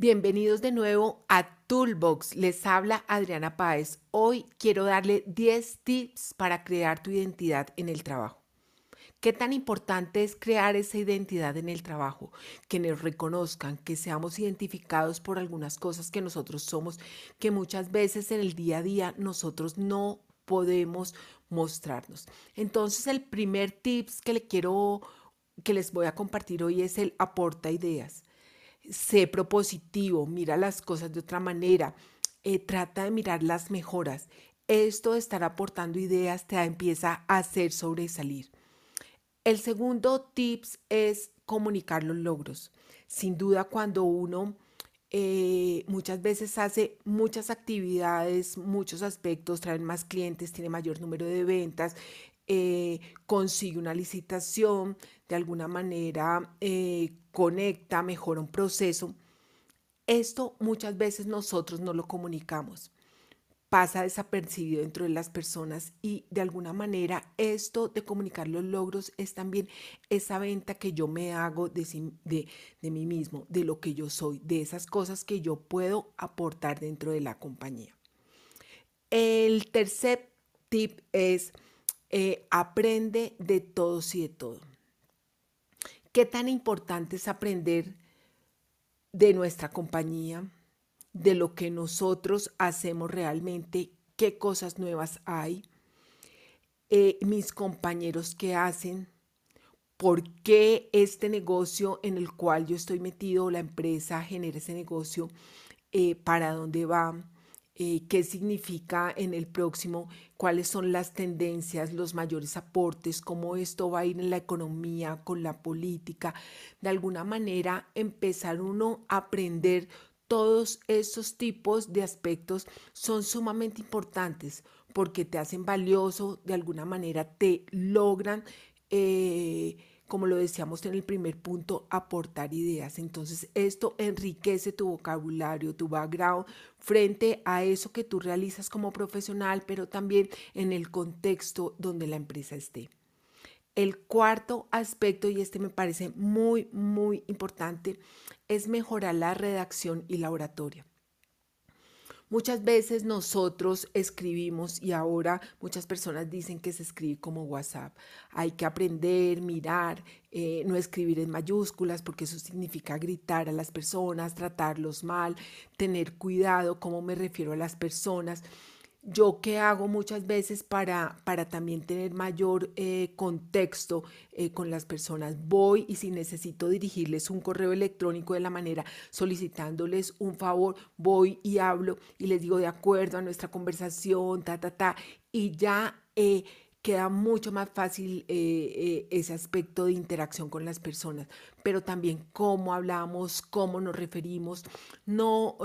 Bienvenidos de nuevo a Toolbox. Les habla Adriana Páez. Hoy quiero darle 10 tips para crear tu identidad en el trabajo. ¿Qué tan importante es crear esa identidad en el trabajo? Que nos reconozcan, que seamos identificados por algunas cosas que nosotros somos, que muchas veces en el día a día nosotros no podemos mostrarnos. Entonces, el primer tips que le quiero que les voy a compartir hoy es el aporta ideas sé propositivo, mira las cosas de otra manera, eh, trata de mirar las mejoras. Esto de estar aportando ideas te empieza a hacer sobresalir. El segundo tips es comunicar los logros. Sin duda, cuando uno eh, muchas veces hace muchas actividades, muchos aspectos, traen más clientes, tiene mayor número de ventas, eh, consigue una licitación, de alguna manera eh, conecta, mejora un proceso. Esto muchas veces nosotros no lo comunicamos, pasa desapercibido dentro de las personas y de alguna manera esto de comunicar los logros es también esa venta que yo me hago de, de, de mí mismo, de lo que yo soy, de esas cosas que yo puedo aportar dentro de la compañía. El tercer tip es eh, aprende de todos y de todo. ¿Qué tan importante es aprender de nuestra compañía, de lo que nosotros hacemos realmente, qué cosas nuevas hay, eh, mis compañeros qué hacen, por qué este negocio en el cual yo estoy metido, la empresa genera ese negocio, eh, para dónde va, eh, qué significa en el próximo, cuáles son las tendencias, los mayores aportes, cómo esto va a ir en la economía, con la política. De alguna manera, empezar uno a aprender todos esos tipos de aspectos son sumamente importantes porque te hacen valioso, de alguna manera te logran eh, como lo decíamos en el primer punto, aportar ideas. Entonces, esto enriquece tu vocabulario, tu background frente a eso que tú realizas como profesional, pero también en el contexto donde la empresa esté. El cuarto aspecto, y este me parece muy, muy importante, es mejorar la redacción y la oratoria. Muchas veces nosotros escribimos y ahora muchas personas dicen que se escribe como WhatsApp. Hay que aprender, mirar, eh, no escribir en mayúsculas porque eso significa gritar a las personas, tratarlos mal, tener cuidado cómo me refiero a las personas yo qué hago muchas veces para, para también tener mayor eh, contexto eh, con las personas. Voy y si necesito dirigirles un correo electrónico de la manera solicitándoles un favor, voy y hablo y les digo de acuerdo a nuestra conversación, ta, ta, ta, y ya eh, queda mucho más fácil ese aspecto de interacción con las personas, pero también cómo hablamos, cómo nos referimos, no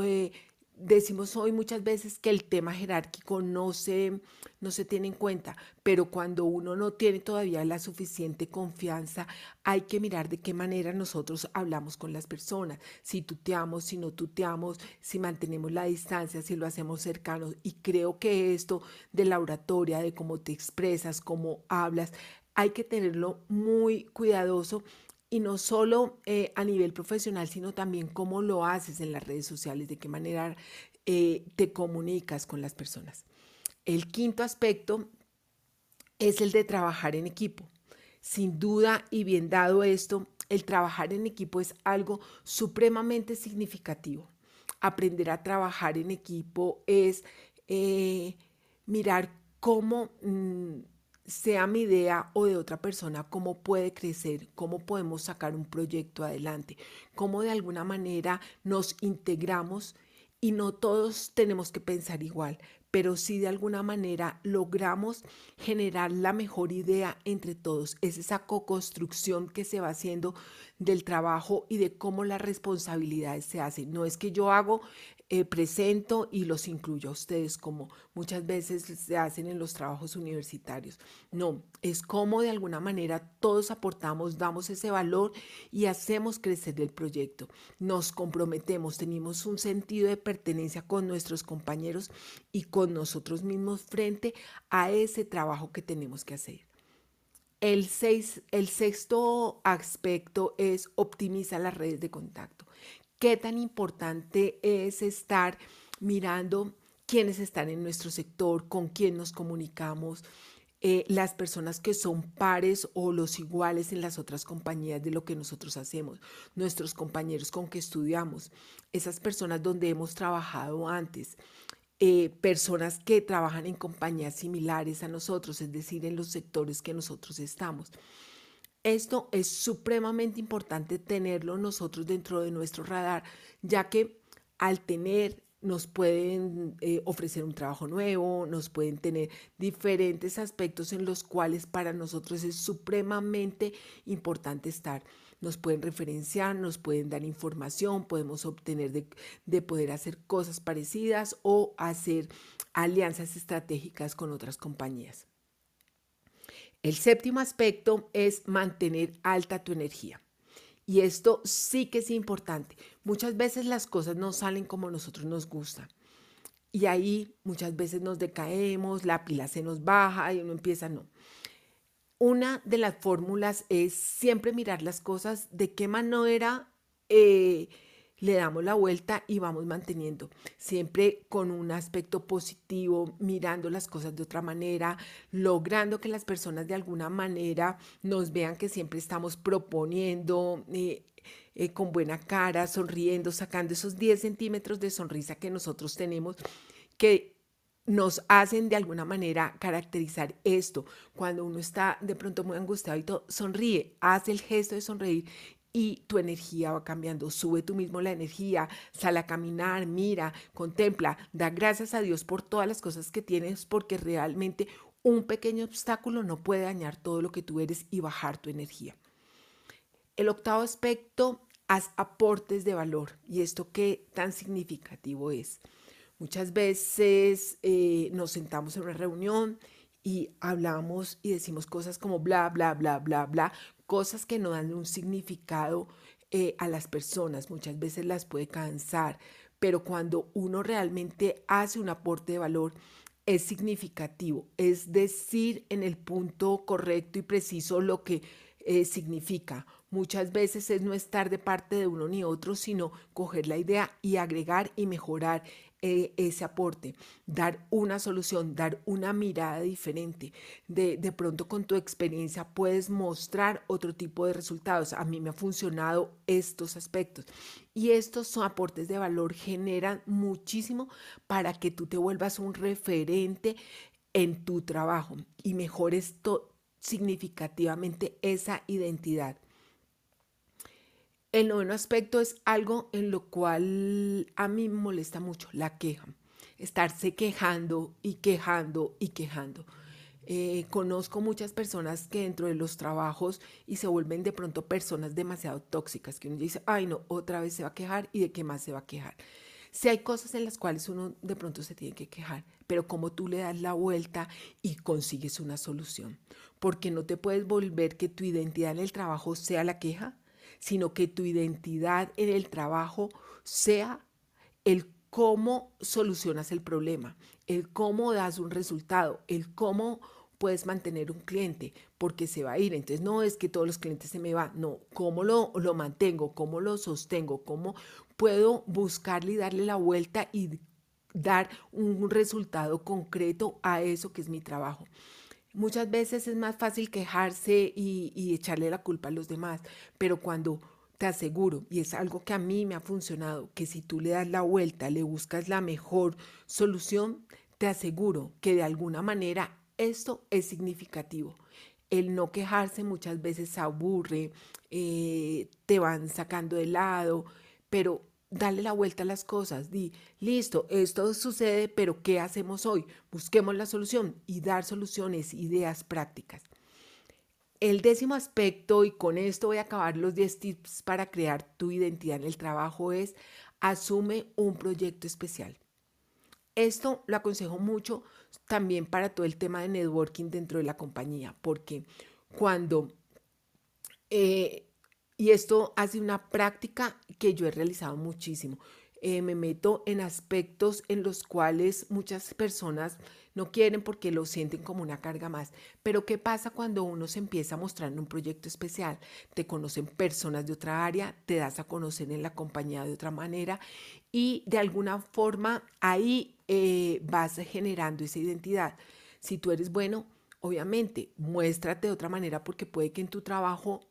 decimos hoy muchas veces que el tema jerárquico no se, no se tiene en cuenta, pero cuando uno no tiene todavía la suficiente confianza, hay que mirar de qué manera nosotros hablamos con las personas, si tuteamos, si no tuteamos, si mantenemos la distancia, si lo hacemos cercano. Y creo que esto de la oratoria, de cómo te expresas, cómo hablas, hay que tenerlo muy cuidadoso y no solo eh, a nivel profesional, sino también cómo lo haces en las redes sociales, de qué manera eh, te comunicas con las personas. El quinto aspecto es el de trabajar en equipo. Sin duda y bien dado esto, el trabajar en equipo es algo supremamente significativo. Aprender a trabajar en equipo es eh, mirar cómo mm, sea mi idea o de otra persona, cómo puede crecer, cómo podemos sacar un proyecto adelante, cómo de alguna manera nos integramos y no todos tenemos que pensar igual, pero sí de alguna manera logramos generar la mejor idea entre todos. Es esa co-construcción que se va haciendo del trabajo y de cómo las responsabilidades se hacen. No es que yo hago eh, presento y los incluyo a ustedes como muchas veces se hacen en los trabajos universitarios. No, es como de alguna manera todos aportamos, damos ese valor y hacemos crecer el proyecto. Nos comprometemos, tenemos un sentido de pertenencia con nuestros compañeros y con nosotros mismos frente a ese trabajo que tenemos que hacer. El, seis, el sexto aspecto es optimizar las redes de contacto. Qué tan importante es estar mirando quiénes están en nuestro sector, con quién nos comunicamos, eh, las personas que son pares o los iguales en las otras compañías de lo que nosotros hacemos, nuestros compañeros con que estudiamos, esas personas donde hemos trabajado antes, eh, personas que trabajan en compañías similares a nosotros, es decir, en los sectores que nosotros estamos. Esto es supremamente importante tenerlo nosotros dentro de nuestro radar, ya que al tener nos pueden eh, ofrecer un trabajo nuevo, nos pueden tener diferentes aspectos en los cuales para nosotros es supremamente importante estar. Nos pueden referenciar, nos pueden dar información, podemos obtener de, de poder hacer cosas parecidas o hacer alianzas estratégicas con otras compañías. El séptimo aspecto es mantener alta tu energía. Y esto sí que es importante. Muchas veces las cosas no salen como nosotros nos gusta. Y ahí muchas veces nos decaemos, la pila se nos baja y uno empieza, no. Una de las fórmulas es siempre mirar las cosas de qué manera eh, le damos la vuelta y vamos manteniendo, siempre con un aspecto positivo, mirando las cosas de otra manera, logrando que las personas de alguna manera nos vean que siempre estamos proponiendo. Eh, eh, con buena cara, sonriendo, sacando esos 10 centímetros de sonrisa que nosotros tenemos, que nos hacen de alguna manera caracterizar esto. Cuando uno está de pronto muy angustiado y todo, sonríe, hace el gesto de sonreír y tu energía va cambiando. Sube tú mismo la energía, sale a caminar, mira, contempla, da gracias a Dios por todas las cosas que tienes porque realmente un pequeño obstáculo no puede dañar todo lo que tú eres y bajar tu energía. El octavo aspecto, haz aportes de valor. ¿Y esto qué tan significativo es? Muchas veces eh, nos sentamos en una reunión y hablamos y decimos cosas como bla, bla, bla, bla, bla, cosas que no dan un significado eh, a las personas, muchas veces las puede cansar, pero cuando uno realmente hace un aporte de valor, es significativo, es decir en el punto correcto y preciso lo que eh, significa. Muchas veces es no estar de parte de uno ni otro, sino coger la idea y agregar y mejorar eh, ese aporte, dar una solución, dar una mirada diferente. De, de pronto con tu experiencia puedes mostrar otro tipo de resultados. A mí me ha funcionado estos aspectos. Y estos son aportes de valor, generan muchísimo para que tú te vuelvas un referente en tu trabajo y mejores significativamente esa identidad. El noveno aspecto es algo en lo cual a mí me molesta mucho, la queja. Estarse quejando y quejando y quejando. Eh, conozco muchas personas que dentro de los trabajos y se vuelven de pronto personas demasiado tóxicas, que uno dice, ay no, otra vez se va a quejar y de qué más se va a quejar. Si hay cosas en las cuales uno de pronto se tiene que quejar, pero como tú le das la vuelta y consigues una solución, porque no te puedes volver que tu identidad en el trabajo sea la queja, sino que tu identidad en el trabajo sea el cómo solucionas el problema, el cómo das un resultado, el cómo puedes mantener un cliente, porque se va a ir. Entonces, no es que todos los clientes se me van, no, cómo lo, lo mantengo, cómo lo sostengo, cómo puedo buscarle y darle la vuelta y dar un resultado concreto a eso que es mi trabajo. Muchas veces es más fácil quejarse y, echarle la culpa a los demás, pero cuando te aseguro, y es algo que a mí me ha funcionado, que si tú le das la vuelta, le buscas la mejor solución, te aseguro que de alguna manera esto es significativo. El no quejarse muchas veces aburre, eh, te van sacando de lado, pero dale la vuelta a las cosas, di, listo, esto sucede, pero ¿qué hacemos hoy? Busquemos la solución y dar soluciones, ideas prácticas. El décimo aspecto, y con esto voy a acabar los 10 tips para crear tu identidad en el trabajo, es asume un proyecto especial. Esto lo aconsejo mucho también para todo el tema de networking dentro de la compañía, porque cuando eh, y esto hace una práctica que yo he realizado muchísimo. eh, me meto en aspectos en los cuales muchas personas no quieren porque lo sienten como una carga más. Pero ¿qué pasa cuando uno se empieza a mostrar en un proyecto especial? Te conocen personas de otra área, te das a conocer en la compañía de otra manera y de alguna forma ahí eh, vas generando esa identidad. Si tú eres bueno, obviamente, muéstrate de otra manera porque puede que en tu trabajo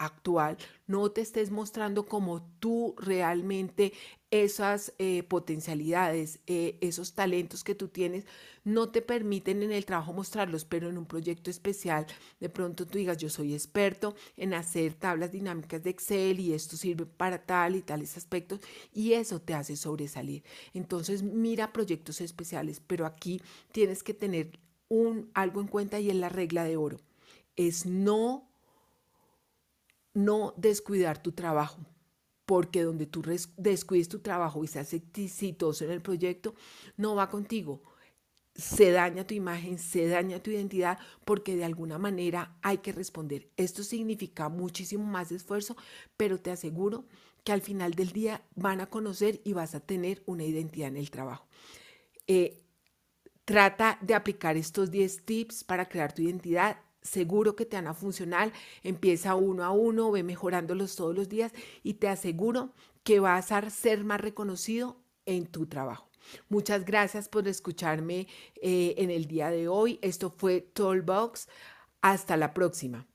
actual no te estés mostrando como tú realmente esas eh, potencialidades, eh, esos talentos que tú tienes, no te permiten en el trabajo mostrarlos, pero en un proyecto especial, de pronto tú digas, yo soy experto en hacer tablas dinámicas de Excel y esto sirve para tal y tales aspectos, y eso te hace sobresalir. Entonces, mira proyectos especiales, pero aquí tienes que tener un, algo en cuenta y es la regla de oro. Es no no descuidar tu trabajo, porque donde tú descuides tu trabajo y seas exitoso en el proyecto, no va contigo. Se daña tu imagen, se daña tu identidad, porque de alguna manera hay que responder. Esto significa muchísimo más esfuerzo, pero te aseguro que al final del día van a conocer y vas a tener una identidad en el trabajo. Eh, trata de aplicar estos 10 tips para crear tu identidad seguro que te van a funcionar. Empieza uno a uno, ve mejorándolos todos los días y te aseguro que vas a ser más reconocido en tu trabajo. Muchas gracias por escucharme eh, en el día de hoy. Esto fue Tollbox. Hasta la próxima.